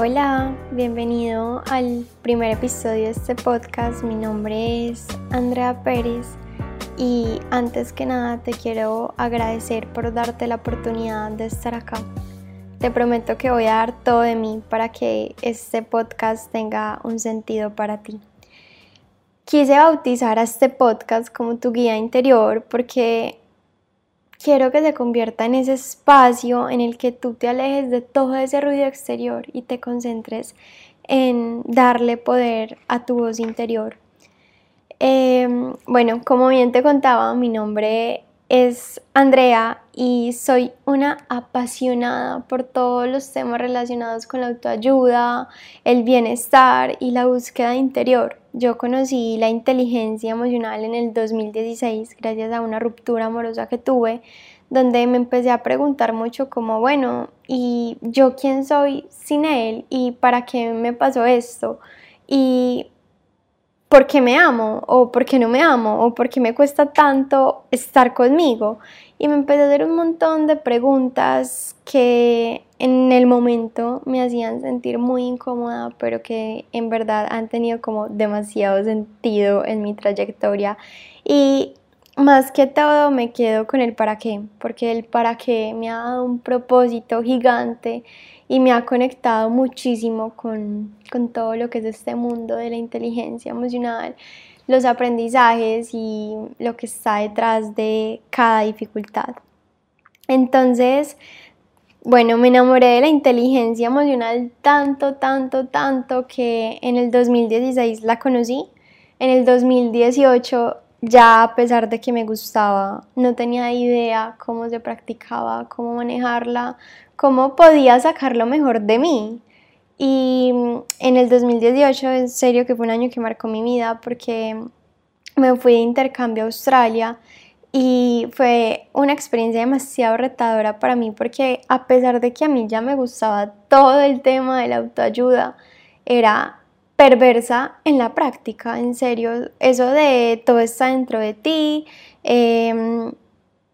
Hola, bienvenido al primer episodio de este podcast. Mi nombre es Andrea Pérez y antes que nada te quiero agradecer por darte la oportunidad de estar acá. Te prometo que voy a dar todo de mí para que este podcast tenga un sentido para ti. Quise bautizar a este podcast como tu guía interior porque quiero que se convierta en ese espacio en el que tú te alejes de todo ese ruido exterior y te concentres en darle poder a tu voz interior. Em, bueno, como bien te contaba, mi nombre es Andrea y soy una apasionada por todos los temas relacionados con la autoayuda, el bienestar y la búsqueda interior. Yo conocí la inteligencia emocional en el 2016 gracias a una ruptura amorosa que tuve, donde me empecé a preguntar mucho como, bueno, ¿y yo quién soy sin él? ¿Y para qué me pasó esto? Y ¿por qué me amo? ¿O por qué no me amo? ¿O por qué me cuesta tanto estar conmigo? Y me empecé a hacer un montón de preguntas que en el momento me hacían sentir muy incómoda, pero que en verdad han tenido como demasiado sentido en mi trayectoria. Y más que todo me quedo con el para qué, porque el para qué me ha dado un propósito gigante y me ha conectado muchísimo con, todo lo que es este mundo de la inteligencia emocional, los aprendizajes y lo que está detrás de cada dificultad. Entonces, bueno, me enamoré de la inteligencia emocional tanto, tanto, tanto que en el 2016 la conocí. En el 2018 ya a pesar de que me gustaba, no tenía idea cómo se practicaba, cómo manejarla, cómo podía sacar lo mejor de mí. Y en el 2018, en serio que fue un año que marcó mi vida porque me fui de intercambio a Australia y fue una experiencia demasiado retadora para mí porque a pesar de que a mí ya me gustaba todo el tema de la autoayuda, era perversa en la práctica, en serio, eso de todo está dentro de ti, em,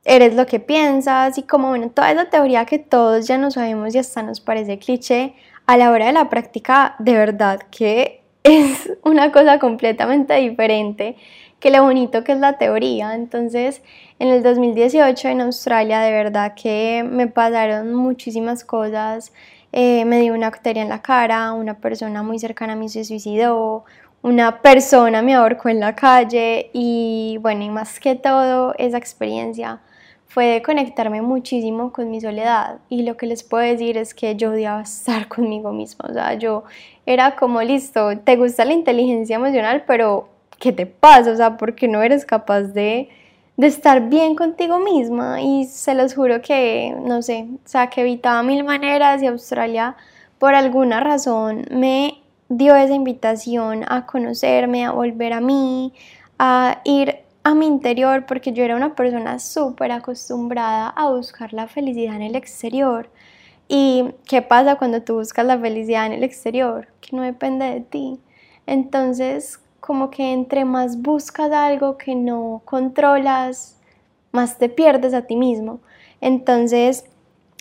eres lo que piensas y como bueno, toda esa teoría que todos ya no sabemos y hasta nos parece cliché, a la hora de la práctica de verdad que es una cosa completamente diferente que lo bonito que es la teoría. Entonces, en el 2018 en Australia de verdad que me pasaron muchísimas cosas. Eh, me dio una bacteria en la cara, una persona muy cercana a mí se suicidó, una persona me ahorcó en la calle y bueno, y más que todo esa experiencia fue de conectarme muchísimo con mi soledad y lo que les puedo decir es que yo odiaba estar conmigo misma, o sea, yo era como listo, te gusta la inteligencia emocional, pero ¿qué te pasa? O sea, ¿por qué no eres capaz de, de estar bien contigo misma? Y se los juro que, no sé, o sea, que evitaba mil maneras y Australia por alguna razón me dio esa invitación a conocerme, a volver a mí, a ir a mi interior porque yo era una persona súper acostumbrada a buscar la felicidad en el exterior. ¿Y qué pasa cuando tú buscas la felicidad en el exterior? Que no depende de ti. Entonces, como que entre más buscas algo que no controlas, más te pierdes a ti mismo. Entonces,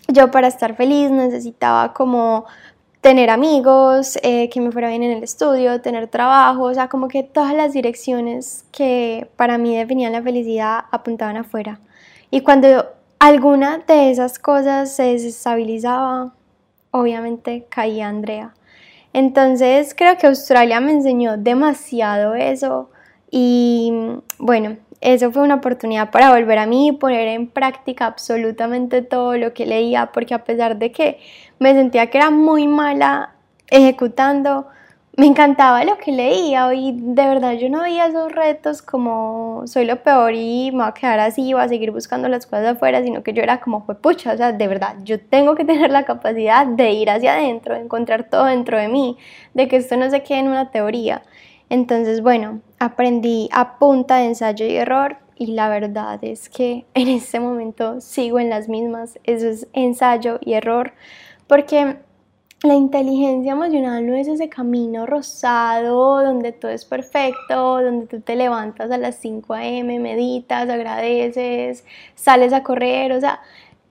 yo para estar feliz necesitaba como tener amigos, eh, que me fuera bien en el estudio, tener trabajo, o sea, como que todas las direcciones que para mí definían la felicidad apuntaban afuera. Y cuando alguna de esas cosas se desestabilizaba, obviamente caía Andrea. Entonces creo que Australia me enseñó demasiado eso y bueno, eso fue una oportunidad para volver a mí y poner en práctica absolutamente todo lo que leía, porque a pesar de que me sentía que era muy mala ejecutando, me encantaba lo que leía y de verdad yo no veía esos retos como soy lo peor y me voy a quedar así, voy a seguir buscando las cosas afuera, sino que yo era como, fue pucha, o sea, de verdad, yo tengo que tener la capacidad de ir hacia adentro, de encontrar todo dentro de mí, de que esto no se quede en una teoría. Entonces, bueno, aprendí a punta de ensayo y error y la verdad es que en este momento sigo en las mismas, eso es ensayo y error, porque la inteligencia emocional no es ese camino rosado donde todo es perfecto, donde tú te levantas a las 5 a.m., meditas, agradeces, sales a correr, o sea,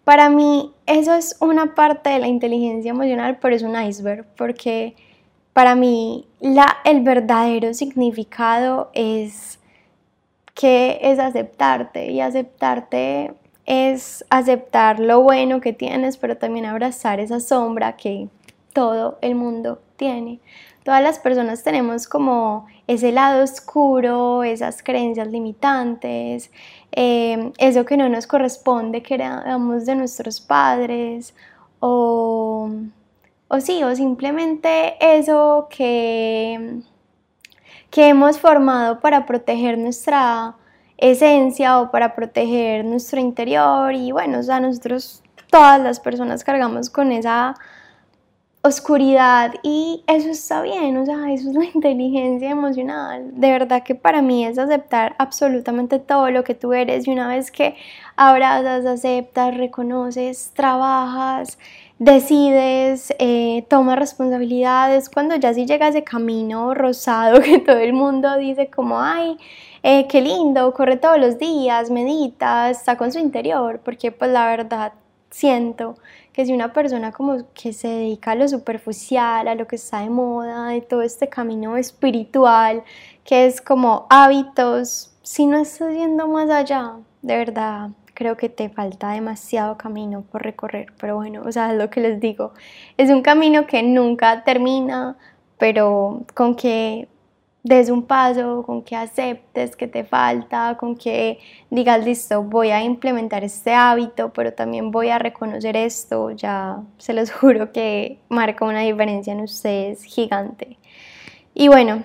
para mí eso es una parte de la inteligencia emocional, pero es un iceberg, porque para mí la, el verdadero significado es que es aceptarte y aceptarte es aceptar lo bueno que tienes, pero también abrazar esa sombra que todo el mundo tiene. Todas las personas tenemos como ese lado oscuro, esas creencias limitantes, eh, eso que no nos corresponde que heredamos de nuestros padres, o, o sí, o simplemente eso que, que hemos formado para proteger nuestra esencia o para proteger nuestro interior y bueno, o sea, nosotros todas las personas cargamos con esa oscuridad y eso está bien, o sea, eso es la inteligencia emocional. De verdad que para mí es aceptar absolutamente todo lo que tú eres y una vez que abrazas, aceptas, reconoces, trabajas, decides, eh, tomas responsabilidades, cuando ya sí llega ese camino rosado que todo el mundo dice como, ay, eh, qué lindo, corre todos los días, medita, está con su interior, porque pues la verdad siento que si una persona como que se dedica a lo superficial, a lo que está de moda, de todo este camino espiritual, que es como hábitos, si no estás yendo más allá, de verdad creo que te falta demasiado camino por recorrer, pero bueno, o sea, es lo que les digo, es un camino que nunca termina, pero con que des un paso, con que aceptes que te falta, con que digas, listo, voy a implementar este hábito, pero también voy a reconocer esto, ya se los juro que marca una diferencia en ustedes gigante. Y bueno,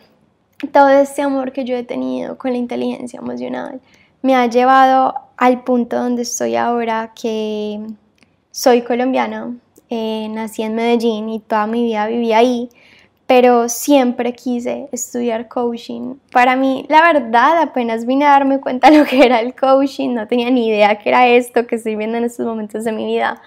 todo este amor que yo he tenido con la inteligencia emocional me ha llevado al punto donde estoy ahora, que soy colombiana, eh, nací en Medellín y toda mi vida viví ahí pero siempre quise estudiar coaching. Para mí, la verdad, apenas vine a darme cuenta de lo que era el coaching, no tenía ni idea que era esto que estoy viendo en estos momentos de mi vida,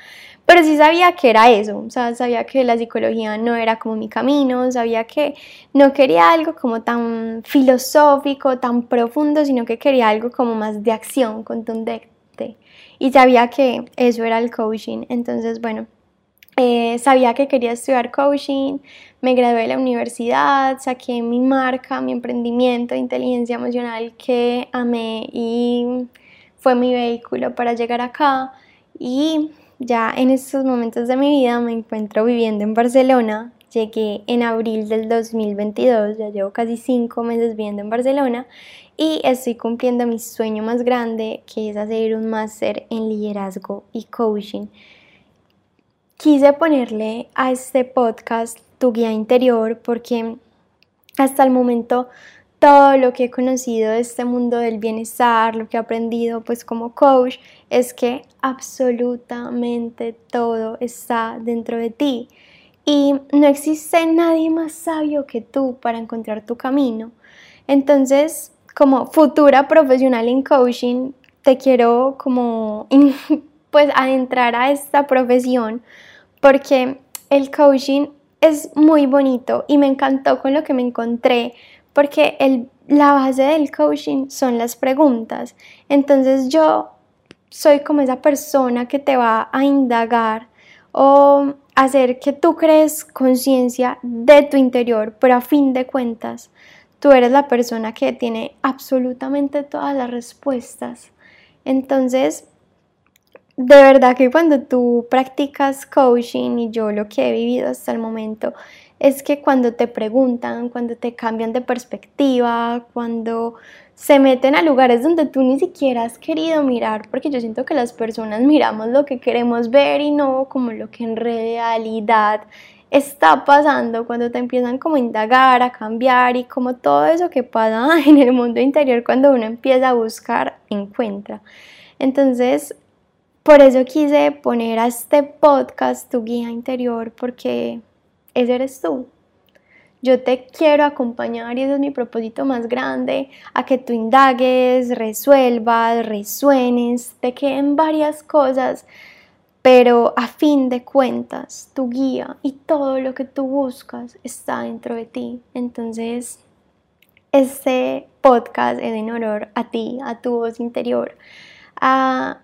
pero sí sabía que era eso, o sea, sabía que la psicología no era como mi camino, sabía que no quería algo como tan filosófico, tan profundo, sino que quería algo como más de acción, contundente. Y sabía que eso era el coaching, entonces, bueno, eh, sabía que quería estudiar coaching, me gradué de la universidad, saqué mi marca, mi emprendimiento de inteligencia emocional que amé y fue mi vehículo para llegar acá. Y ya en estos momentos de mi vida me encuentro viviendo en Barcelona. Llegué en abril del 2022, ya llevo casi cinco meses viviendo en Barcelona y estoy cumpliendo mi sueño más grande que es hacer un máster en liderazgo y coaching. Quise ponerle a este podcast tu guía interior, porque hasta el momento todo lo que he conocido de este mundo del bienestar, lo que he aprendido pues como coach, es que absolutamente todo está dentro de ti. Y no existe nadie más sabio que tú para encontrar tu camino. Entonces, como futura profesional en coaching, te quiero como pues adentrar a esta profesión porque el coaching es muy bonito y me encantó con lo que me encontré porque el, la base del coaching son las preguntas. Entonces yo soy como esa persona que te va a indagar o hacer que tú crees conciencia de tu interior, pero a fin de cuentas tú eres la persona que tiene absolutamente todas las respuestas. Entonces, de verdad que cuando tú practicas coaching y yo lo que he vivido hasta el momento es que cuando te preguntan, cuando te cambian de perspectiva, cuando se meten a lugares donde tú ni siquiera has querido mirar, porque yo siento que las personas miramos lo que queremos ver y no como lo que en realidad está pasando, cuando te empiezan como a indagar, a cambiar y como todo eso que pasa en el mundo interior cuando uno empieza a buscar, encuentra. Entonces, por eso quise poner a este podcast tu guía interior, porque ese eres tú. Yo te quiero acompañar y ese es mi propósito más grande, a que tú indagues, resuelvas, resuenes, te queden varias cosas, pero a fin de cuentas tu guía y todo lo que tú buscas está dentro de ti. Entonces, este podcast es en honor a ti, a tu voz interior, a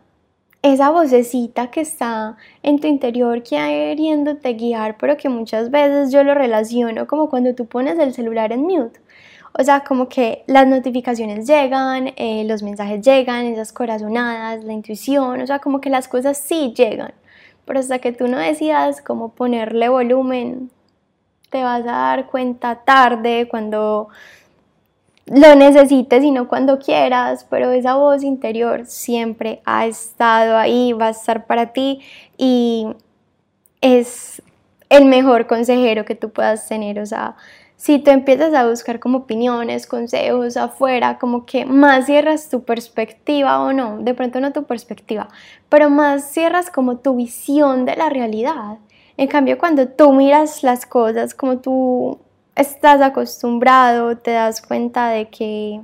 esa vocecita que está en tu interior queriéndote guiar, pero que muchas veces yo lo relaciono como cuando tú pones el celular en mute. O sea, como que las notificaciones llegan, eh, los mensajes llegan, esas corazonadas, la intuición, o sea, como que las cosas sí llegan. Pero hasta que tú no decidas cómo ponerle volumen, te vas a dar cuenta tarde cuando lo necesites y no cuando quieras, pero esa voz interior siempre ha estado ahí, va a estar para ti y es el mejor consejero que tú puedas tener, o sea, si tú empiezas a buscar como opiniones, consejos afuera, como que más cierras tu perspectiva o no, de pronto no tu perspectiva, pero más cierras como tu visión de la realidad. En cambio, cuando tú miras las cosas como tú estás acostumbrado, te das cuenta de que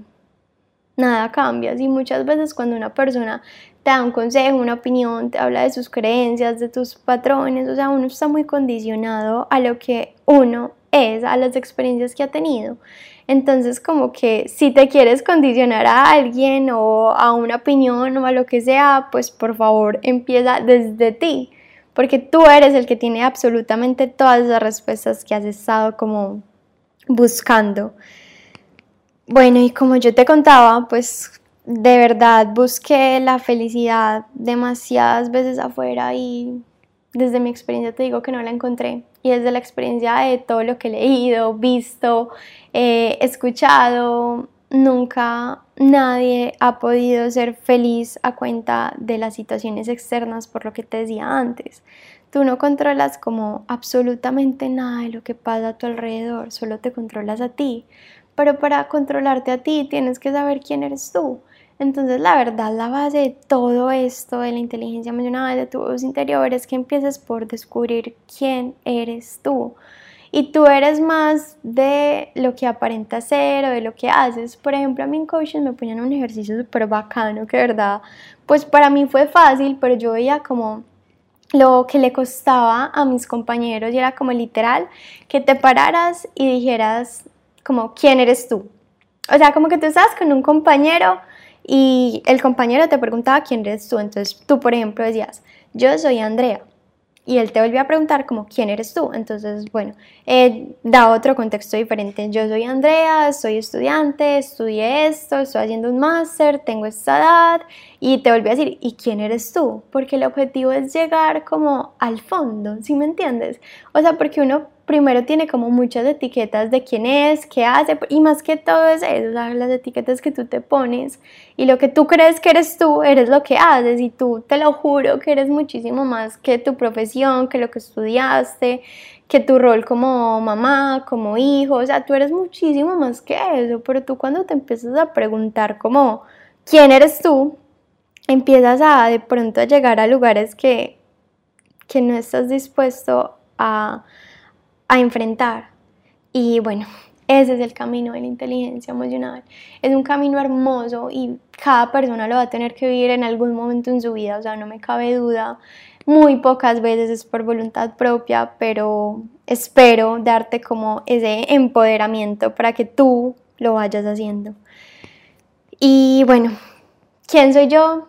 nada cambia. Y muchas veces cuando una persona te da un consejo, una opinión, te habla de sus creencias, de tus patrones, o sea, uno está muy condicionado a lo que uno es, a las experiencias que ha tenido. Entonces, como que si te quieres condicionar a alguien o a una opinión o a lo que sea, pues por favor empieza desde ti, porque tú eres el que tiene absolutamente todas las respuestas que has estado como buscando. Bueno, y como yo te contaba, pues de verdad busqué la felicidad demasiadas veces afuera y desde mi experiencia te digo que no la encontré. Y desde la experiencia de todo lo que he leído, visto, eh, escuchado, nunca nadie ha podido ser feliz a cuenta de las situaciones externas por lo que te decía antes. Tú no controlas como absolutamente nada de lo que pasa a tu alrededor, solo te controlas a ti. Pero para controlarte a ti tienes que saber quién eres tú. Entonces la verdad, la base de todo esto, de la inteligencia emocional, de tu voz interior, es que empieces por descubrir quién eres tú. Y tú eres más de lo que aparenta ser o de lo que haces. Por ejemplo, a mí en coaching me ponían un ejercicio súper bacano, que verdad, pues para mí fue fácil, pero yo veía como lo que le costaba a mis compañeros y era como literal que te pararas y dijeras como quién eres tú. O sea, como que tú estás con un compañero y el compañero te preguntaba quién eres tú. Entonces tú, por ejemplo, decías, yo soy Andrea y él te volvió a preguntar como quién eres tú. Entonces, bueno, eh, da otro contexto diferente. Yo soy Andrea, soy estudiante, estudié esto, estoy haciendo un máster, tengo esta edad y te volvió a decir, ¿y quién eres tú? Porque el objetivo es llegar como al fondo, ¿sí me entiendes? O sea, porque uno primero tiene como muchas etiquetas de quién es, qué hace, y más que todo es eso, las etiquetas que tú te pones y lo que tú crees que eres tú, eres lo que haces y tú te lo juro que eres muchísimo más que tu profesión, que lo que estudiaste, que tu rol como mamá, como hijo, o sea, tú eres muchísimo más que eso, pero tú cuando te empiezas a preguntar como quién eres tú, empiezas a de pronto a llegar a lugares que, que no estás dispuesto a a enfrentar. Y bueno, ese es el camino de la inteligencia emocional. Es un camino hermoso y cada persona lo va a tener que vivir en algún momento en su vida, o sea, no me cabe duda. Muy pocas veces es por voluntad propia, pero espero darte como ese empoderamiento para que tú lo vayas haciendo. Y bueno, ¿quién soy yo?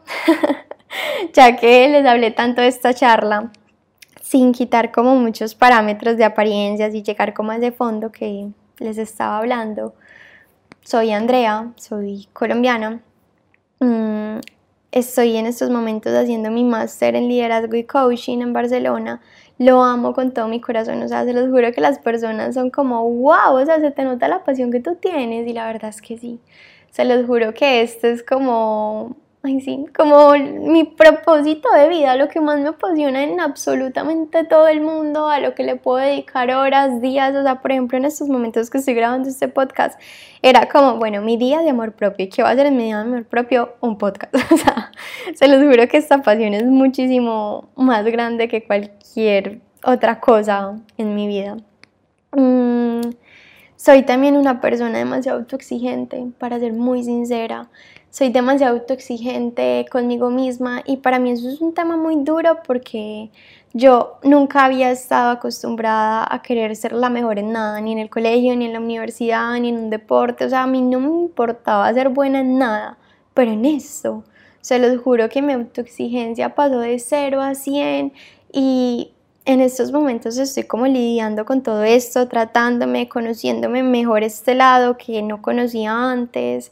ya que les hablé tanto de esta charla, sin quitar como muchos parámetros de apariencias y llegar como a ese fondo que les estaba hablando. Soy Andrea, soy colombiana. Mm, estoy en estos momentos haciendo mi máster en liderazgo y coaching en Barcelona. Lo amo con todo mi corazón, o sea, se los juro que las personas son como, wow, o sea, se te nota la pasión que tú tienes y la verdad es que sí. Se los juro que esto es como ay sí, como mi propósito de vida, lo que más me apasiona en absolutamente todo el mundo, a lo que le puedo dedicar horas, días, o sea, por ejemplo, en estos momentos que estoy grabando este podcast, era como, bueno, mi día de amor propio, ¿qué va a ser en mi día de amor propio? Un podcast, o sea, se los juro que esta pasión es muchísimo más grande que cualquier otra cosa en mi vida. Mm, soy también una persona demasiado autoexigente, para ser muy sincera soy demasiado autoexigente conmigo misma y para mí eso es un tema muy duro porque yo nunca había estado acostumbrada a querer ser la mejor en nada, ni en el colegio, ni en la universidad, ni en un deporte, o sea, a mí no me importaba ser buena en nada, pero en esto Se los juro que mi autoexigencia pasó de 0 a 100 y en estos momentos estoy como lidiando con todo esto, tratándome, conociéndome mejor este lado que no conocía antes.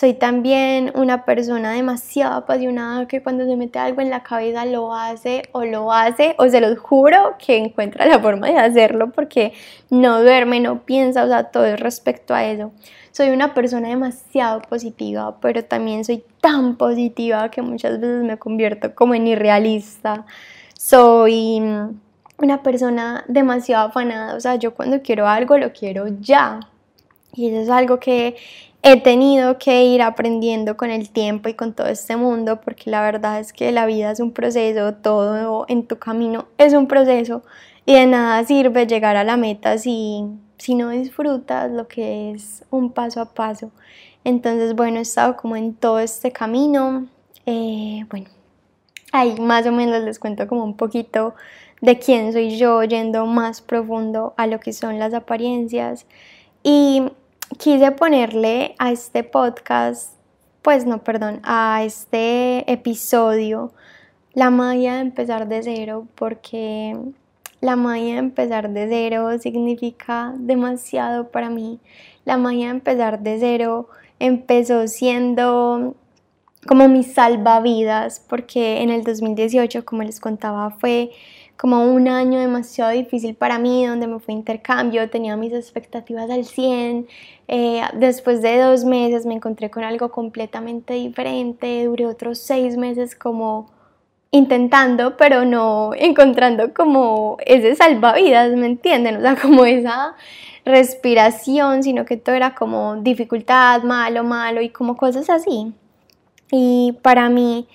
Soy también una persona demasiado apasionada que cuando se mete algo en la cabeza lo hace o lo hace o se los juro que encuentra la forma de hacerlo porque no duerme, no piensa, o sea, todo es respecto a eso. Soy una persona demasiado positiva, pero también soy tan positiva que muchas veces me convierto como en irrealista. Soy una persona demasiado afanada, o sea, yo cuando quiero algo lo quiero ya. Y eso es algo que he tenido que ir aprendiendo con el tiempo y con todo este mundo, porque la verdad es que la vida es un proceso, todo en tu camino es un proceso y de nada sirve llegar a la meta si, si no disfrutas lo que es un paso a paso. Entonces, bueno, he estado como en todo este camino. Eh, bueno, ahí más o menos les cuento como un poquito de quién soy yo, yendo más profundo a lo que son las apariencias. Y quise ponerle a este podcast, pues no, perdón, a este episodio la magia de empezar de cero, porque la magia de empezar de cero significa demasiado para mí. La magia de empezar de cero empezó siendo como mi salvavidas, porque en el 2018, como les contaba, fue como un año demasiado difícil para mí, donde me fue intercambio, tenía mis expectativas al 100. Eh, después de dos meses me encontré con algo completamente diferente, duré otros seis meses como intentando, pero no encontrando como ese salvavidas, ¿me entienden? O sea, como esa respiración, sino que todo era como dificultad, malo, malo y como cosas así. Y para mí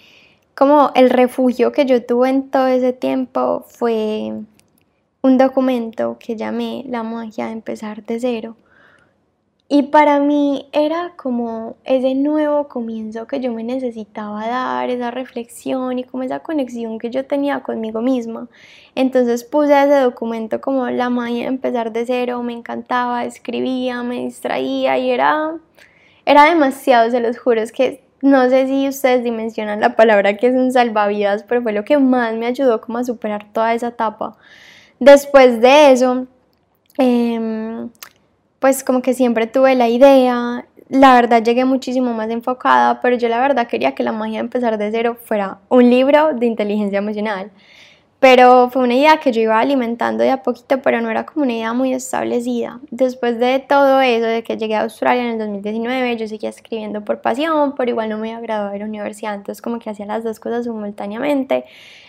como el refugio que yo tuve en todo ese tiempo fue un documento que llamé La magia de empezar de cero. Y para mí era como ese nuevo comienzo que yo me necesitaba dar, esa reflexión y como esa conexión que yo tenía conmigo misma. Entonces puse ese documento como la de empezar de cero, me encantaba, escribía, me distraía y era, era demasiado, se los juro, es que no sé si ustedes dimensionan la palabra que es un salvavidas, pero fue lo que más me ayudó como a superar toda esa etapa. Después de eso, em, pues como que siempre tuve la idea, la verdad llegué muchísimo más enfocada, pero yo la verdad quería que la magia de empezar de cero fuera un libro de inteligencia emocional. Pero fue una idea que yo iba alimentando de a poquito, pero no era como una idea muy establecida. Después de todo eso, de que llegué a Australia en el 2019, yo seguía escribiendo por pasión, pero igual no me había graduado de la universidad, entonces como que hacía las dos cosas simultáneamente,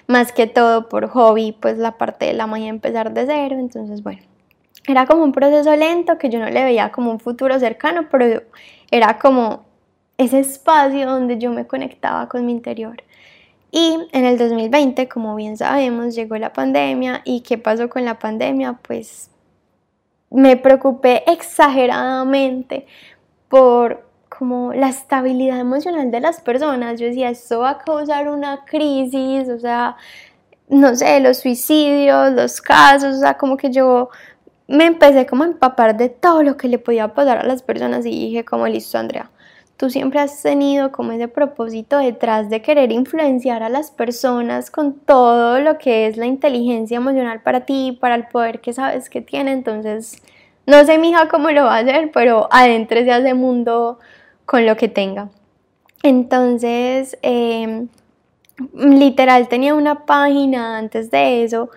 más que todo por hobby, pues la parte de la magia empezar de cero, entonces bueno, era como un proceso lento que yo no le veía como un futuro cercano, pero era como ese espacio donde yo me conectaba con mi interior. Y en el 2020, como bien sabemos, llegó la pandemia y ¿qué pasó con la pandemia? Pues me preocupé exageradamente por como la estabilidad emocional de las personas. Yo decía, esto va a causar una crisis, o sea, no sé, los suicidios, los casos, o sea, como que yo me empecé como a empapar de todo lo que le podía pasar a las personas y dije como, listo, Andrea, tú siempre has tenido como ese propósito detrás de querer influenciar a las personas con todo lo que es la inteligencia emocional para ti, para el poder que sabes que tiene. Entonces, no sé, mija, cómo lo va a hacer, pero adentro de ese mundo con lo que tenga. Entonces, em, literal, tenía una página antes de eso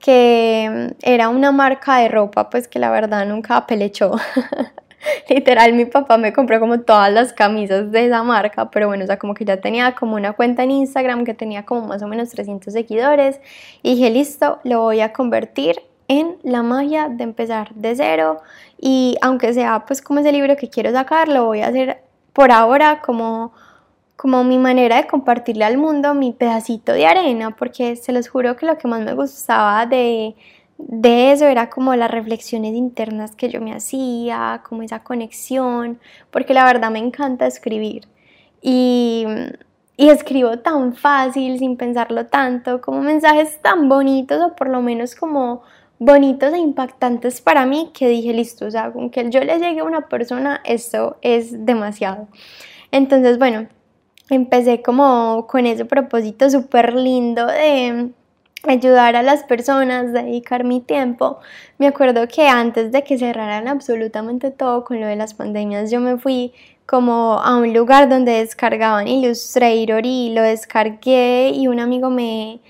que era una marca de ropa, pues que la verdad nunca apelechó. Literal, mi papá me compró como todas las camisas de esa marca, pero bueno, o sea, como que ya tenía como una cuenta en Instagram que tenía como más o menos 300 seguidores y dije, listo, lo voy a convertir en la magia de empezar de cero y aunque sea pues como ese libro que quiero sacar, lo voy a hacer por ahora como como mi manera de compartirle al mundo mi pedacito de arena, porque se los juro que lo que más me gustaba de, de eso era como las reflexiones internas que yo me hacía, como esa conexión, porque la verdad me encanta escribir y, y, escribo tan fácil, sin pensarlo tanto, como mensajes tan bonitos o por lo menos como bonitos e impactantes para mí que dije, listo, o sea, con que yo le llegue a una persona, esto es demasiado. Entonces, bueno, empecé como con ese propósito súper lindo de ayudar a las personas, dedicar mi tiempo. Me acuerdo que antes de que cerraran absolutamente todo con lo de las pandemias, yo me fui como a un lugar donde descargaban Illustrator y lo descargué y un amigo me,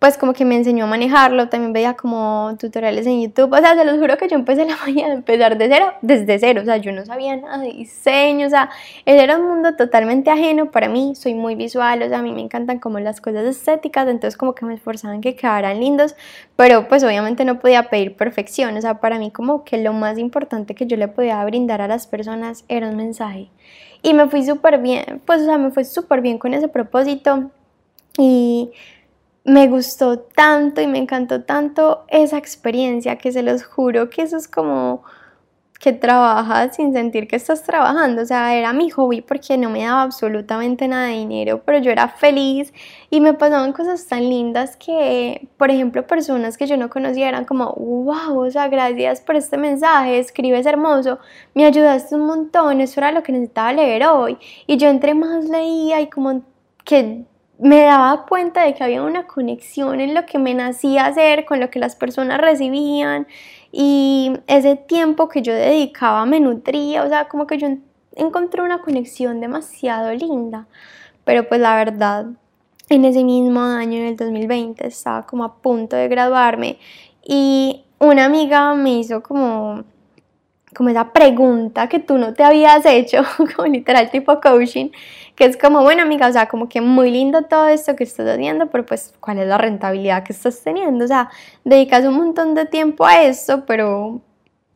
pues como que me enseñó a manejarlo, también veía como tutoriales en YouTube, o sea, se los juro que yo empecé la mañana a empezar de cero, desde cero, o sea, yo no sabía nada de diseño, o sea, era un mundo totalmente ajeno para mí, soy muy visual, o sea, a mí me encantan como las cosas estéticas, entonces como que me esforzaban que quedaran lindos, pero pues obviamente no podía pedir perfección, o sea, para mí como que lo más importante que yo le podía brindar a las personas era un mensaje. Y me fui súper bien, pues o sea, me fue súper bien con ese propósito y me gustó tanto y me encantó tanto esa experiencia que se los juro que eso es como que trabajas sin sentir que estás trabajando. O sea, era mi hobby porque no me daba absolutamente nada de dinero, pero yo era feliz y me pasaban cosas tan lindas que, por ejemplo, personas que yo no conocía eran como, wow, o sea, gracias por este mensaje, escribes hermoso, me ayudaste un montón, eso era lo que necesitaba leer hoy. Y yo entre más leía y como que me daba cuenta de que había una conexión en lo que me nacía hacer con lo que las personas recibían y ese tiempo que yo dedicaba me nutría, o sea, como que yo encontré una conexión demasiado linda, pero pues la verdad, en ese mismo año, en el 2020, estaba como a punto de graduarme y una amiga me hizo como como esa pregunta que tú no te habías hecho, como literal tipo coaching, que es como, bueno amiga, o sea, como que muy lindo todo esto que estás haciendo, pero pues, ¿cuál es la rentabilidad que estás teniendo? O sea, dedicas un montón de tiempo a esto, pero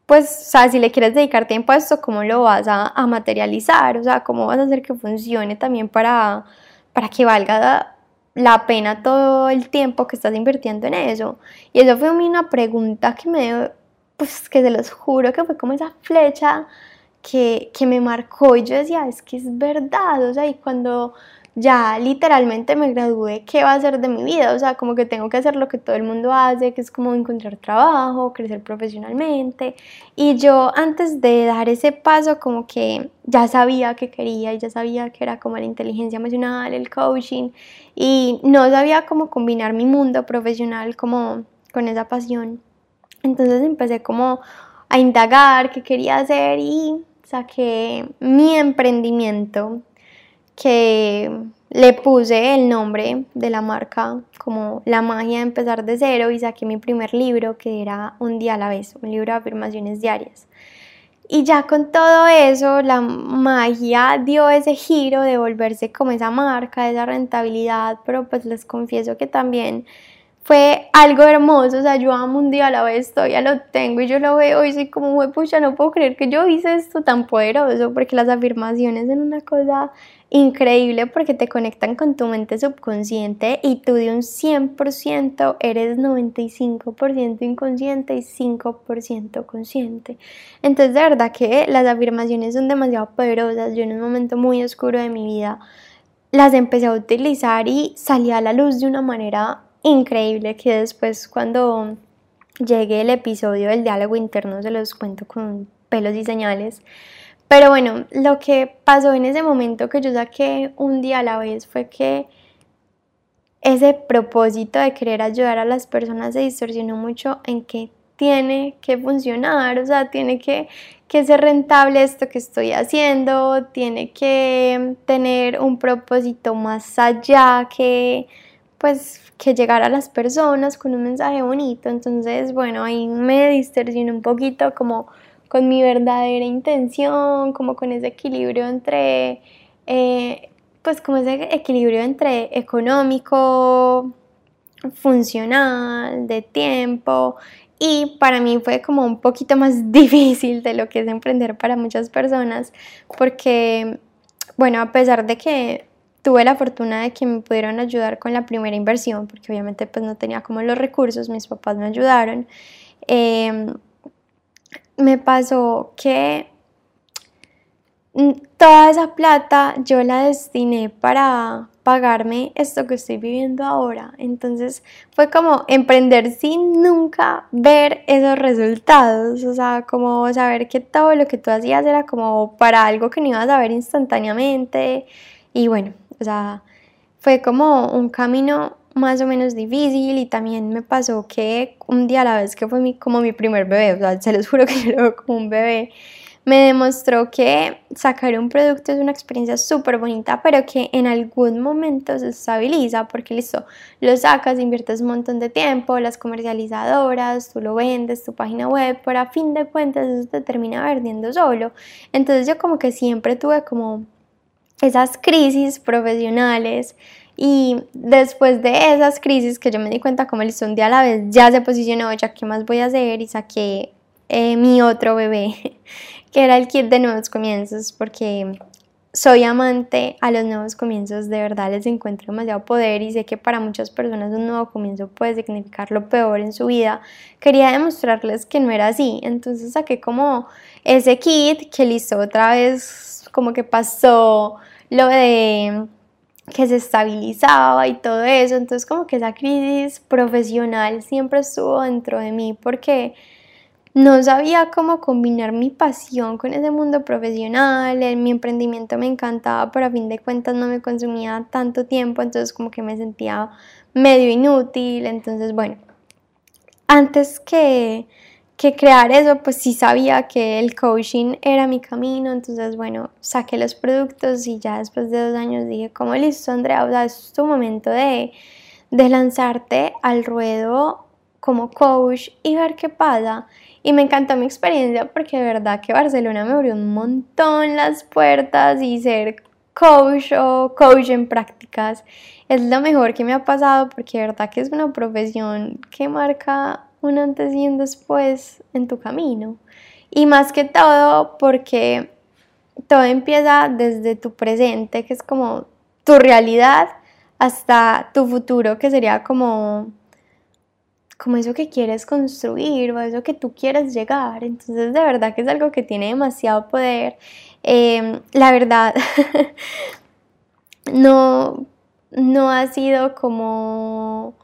pues, o sea, si le quieres dedicar tiempo a esto, ¿cómo lo vas a, a materializar? O sea, ¿cómo vas a hacer que funcione también para, para que valga la pena todo el tiempo que estás invirtiendo en eso? Y eso fue una pregunta que me pues que se los juro que fue como esa flecha que, que me marcó y yo decía, es que es verdad, o sea, y cuando ya literalmente me gradué, ¿qué va a ser de mi vida? O sea, como que tengo que hacer lo que todo el mundo hace, que es como encontrar trabajo, crecer profesionalmente. Y yo antes de dar ese paso, como que ya sabía que quería y ya sabía que era como la inteligencia emocional, el coaching, y no sabía cómo combinar mi mundo profesional como con esa pasión. Entonces empecé como a indagar qué quería hacer y saqué mi emprendimiento que le puse el nombre de la marca como la magia de empezar de cero y saqué mi primer libro que era Un día a la vez, un libro de afirmaciones diarias. Y ya con todo eso, la magia dio ese giro de volverse como esa marca, esa rentabilidad, pero pues les confieso que también fue algo hermoso, o sea, yo amo un día a la vez, todavía lo tengo y yo lo veo y soy como, pucha, no puedo creer que yo hice esto tan poderoso, porque las afirmaciones son una cosa increíble porque te conectan con tu mente subconsciente y tú de un 100% eres 95% inconsciente y 5% consciente. Entonces, de verdad que las afirmaciones son demasiado poderosas, yo en un momento muy oscuro de mi vida las empecé a utilizar y salí a la luz de una manera increíble que después cuando llegue el episodio del diálogo interno se los cuento con pelos y señales. Pero bueno, lo que pasó en ese momento que yo saqué un día a la vez fue que ese propósito de querer ayudar a las personas se distorsionó mucho en que tiene que funcionar, o sea, tiene que, que ser rentable esto que estoy haciendo, tiene que tener un propósito más allá que pues que llegar a las personas con un mensaje bonito. Entonces, bueno, ahí me distorsioné un poquito como con mi verdadera intención, como con ese equilibrio entre, eh, pues como ese equilibrio entre económico, funcional, de tiempo. Y para mí fue como un poquito más difícil de lo que es emprender para muchas personas, porque, bueno, a pesar de que tuve la fortuna de que me pudieron ayudar con la primera inversión, porque obviamente pues no tenía como los recursos, mis papás me ayudaron. Em, me pasó que toda esa plata yo la destiné para pagarme esto que estoy viviendo ahora. Entonces fue como emprender sin nunca ver esos resultados, o sea, como saber que todo lo que tú hacías era como para algo que no ibas a ver instantáneamente. Y bueno, o sea, fue como un camino más o menos difícil y también me pasó que un día a la vez que fue mi, como mi primer bebé, o sea, se los juro que yo lo veo como un bebé, me demostró que sacar un producto es una experiencia súper bonita, pero que en algún momento se estabiliza, porque listo, lo sacas, inviertes un montón de tiempo, las comercializadoras, tú lo vendes, tu página web, pero a fin de cuentas eso te termina vendiendo solo. Entonces yo como que siempre tuve como esas crisis profesionales y después de esas crisis que yo me di cuenta como listo, un día a la vez ya se posicionó, ya qué más voy a hacer y saqué eh, mi otro bebé que era el kit de nuevos comienzos, porque soy amante a los nuevos comienzos, de verdad les encuentro demasiado poder y sé que para muchas personas un nuevo comienzo puede significar lo peor en su vida. Quería demostrarles que no era así, entonces saqué como ese kit que listo otra vez, como que pasó lo de que se estabilizaba y todo eso, entonces como que esa crisis profesional siempre estuvo dentro de mí porque no sabía cómo combinar mi pasión con ese mundo profesional, mi emprendimiento me encantaba, pero a fin de cuentas no me consumía tanto tiempo, entonces como que me sentía medio inútil, entonces bueno, antes que, que crear eso, pues sí sabía que el coaching era mi camino, entonces bueno, saqué los productos y ya después de dos años dije, como listo Andrea, o sea, es tu momento de, de lanzarte al ruedo como coach y ver qué pasa. Y me encantó mi experiencia porque de verdad que Barcelona me abrió un montón las puertas y ser coach o coach en prácticas es lo mejor que me ha pasado porque de verdad que es una profesión que marca un antes y un después en tu camino. Y más que todo porque todo empieza desde tu presente, que es como tu realidad, hasta tu futuro, que sería como como eso que quieres construir o eso que tú quieres llegar. Entonces de verdad que es algo que tiene demasiado poder. Em, la verdad, no, no ha sido como,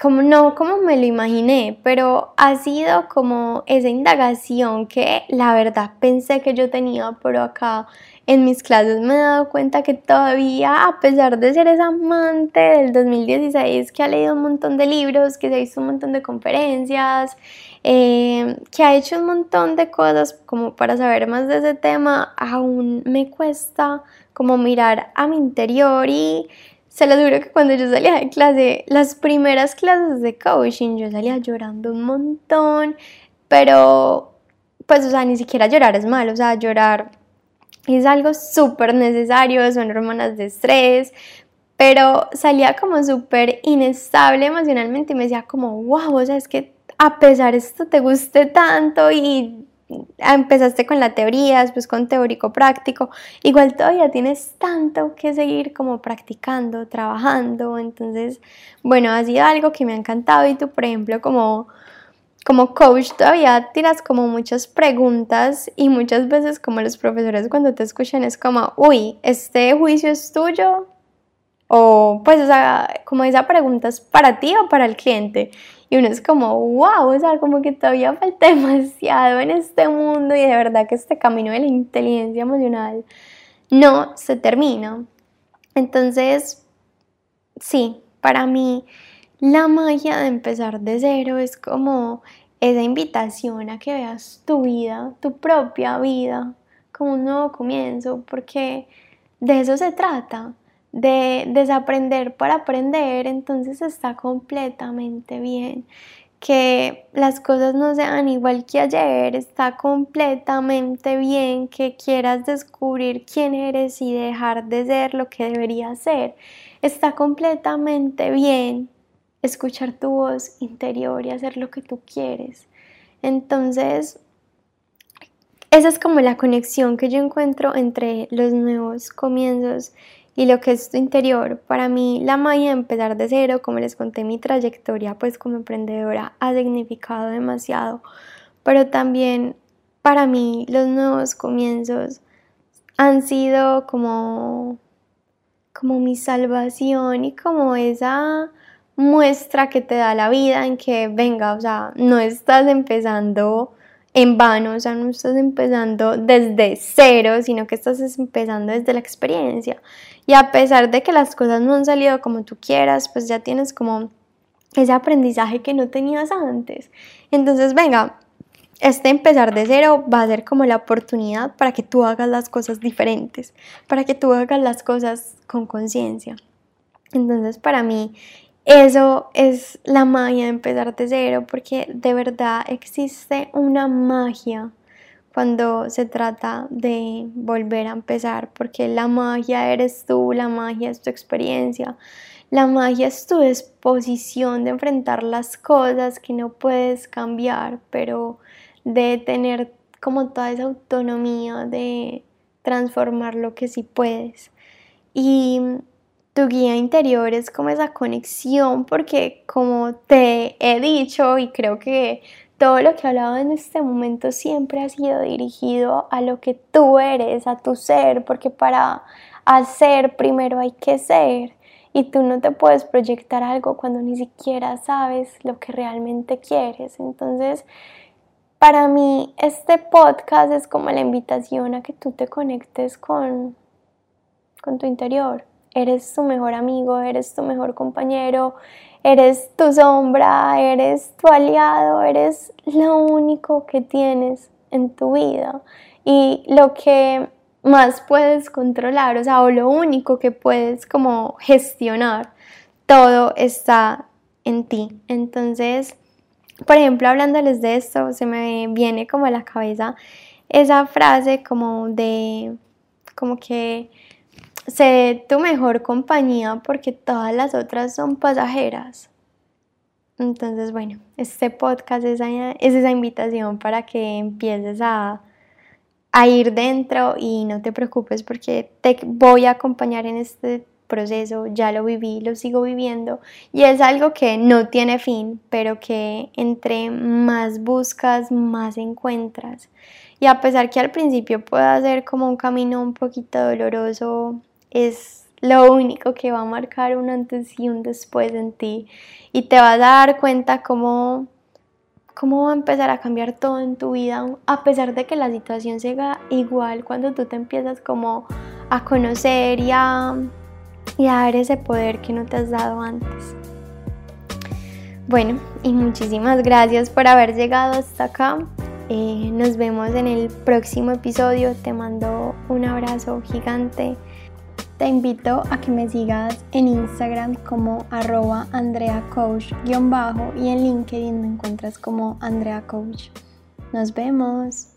como, no como me lo imaginé, pero ha sido como esa indagación que la verdad pensé que yo tenía, pero acá en mis clases me he dado cuenta que todavía, a pesar de ser esa amante del 2016, que ha leído un montón de libros, que se ha visto un montón de conferencias, eh, que ha hecho un montón de cosas como para saber más de ese tema, aún me cuesta como mirar a mi interior y se lo juro que cuando yo salía de clase, las primeras clases de coaching, yo salía llorando un montón, pero pues, o sea, ni siquiera llorar es malo, o sea, llorar es algo súper necesario, son hormonas de estrés, pero salía como súper inestable emocionalmente y me decía como, wow, o sea, es que a pesar de esto te guste tanto y empezaste con la teoría, después con teórico práctico, igual todavía tienes tanto que seguir como practicando, trabajando, entonces, bueno, ha sido algo que me ha encantado y tú, por ejemplo, como como coach todavía tiras como muchas preguntas y muchas veces como los profesores cuando te escuchan es como, uy, ¿este juicio es tuyo? O pues, o sea, como esa pregunta es para ti o para el cliente. Y uno es como, wow, o sea, como que todavía falta demasiado en este mundo y de verdad que este camino de la inteligencia emocional no se termina. Entonces, sí, para mí la magia de empezar de cero es como esa invitación a que veas tu vida, tu propia vida, como un nuevo comienzo, porque de eso se trata, de desaprender para aprender, entonces está completamente bien. Que las cosas no sean igual que ayer, está completamente bien que quieras descubrir quién eres y dejar de ser lo que deberías ser. Está completamente bien escuchar tu voz interior y hacer lo que tú quieres. Entonces, esa es como la conexión que yo encuentro entre los nuevos comienzos y lo que es tu interior. Para mí, la magia empezar de cero, como les conté, mi trayectoria pues como emprendedora ha significado demasiado, pero también para mí los nuevos comienzos han sido como como mi salvación y como esa muestra que te da la vida en que venga, o sea, no estás empezando en vano, o sea, no estás empezando desde cero, sino que estás empezando desde la experiencia. Y a pesar de que las cosas no han salido como tú quieras, pues ya tienes como ese aprendizaje que no tenías antes. Entonces, venga, este empezar de cero va a ser como la oportunidad para que tú hagas las cosas diferentes, para que tú hagas las cosas con conciencia. Entonces, para mí, eso es la magia de empezar de cero, porque de verdad existe una magia cuando se trata de volver a empezar, porque la magia eres tú, la magia es tu experiencia, la magia es tu disposición de enfrentar las cosas que no puedes cambiar, pero de tener como toda esa autonomía de transformar lo que sí puedes. Y tu guía interior es como esa conexión porque como te he dicho y creo que todo lo que he hablado en este momento siempre ha sido dirigido a lo que tú eres, a tu ser, porque para hacer primero hay que ser y tú no te puedes proyectar algo cuando ni siquiera sabes lo que realmente quieres. Entonces, para mí este podcast es como la invitación a que tú te conectes con, con tu interior eres tu mejor amigo, eres tu mejor compañero, eres tu sombra, eres tu aliado, eres lo único que tienes en tu vida y lo que más puedes controlar, o sea, o lo único que puedes como gestionar, todo está en ti. Entonces, por ejemplo, hablándoles de esto, se me viene como a la cabeza esa frase como de, como que sé tu mejor compañía porque todas las otras son pasajeras. Entonces, bueno, este podcast es, esa invitación para que empieces a, a ir dentro y no te preocupes porque te voy a acompañar en este proceso, ya lo viví, lo sigo viviendo y es algo que no tiene fin, pero que entre más buscas, más encuentras. Y a pesar que al principio pueda ser como un camino un poquito doloroso, es lo único que va a marcar un antes y un después en ti y te va a dar cuenta cómo, cómo va a empezar a cambiar todo en tu vida a pesar de que la situación siga igual cuando tú te empiezas como a conocer y a, y a dar ese poder que no te has dado antes. Bueno, y muchísimas gracias por haber llegado hasta acá. Eh, nos vemos en el próximo episodio. Te mando un abrazo gigante. Te invito a que me sigas en Instagram como arroba andreacoach- y en LinkedIn me encuentras como Andrea Coach. Nos vemos.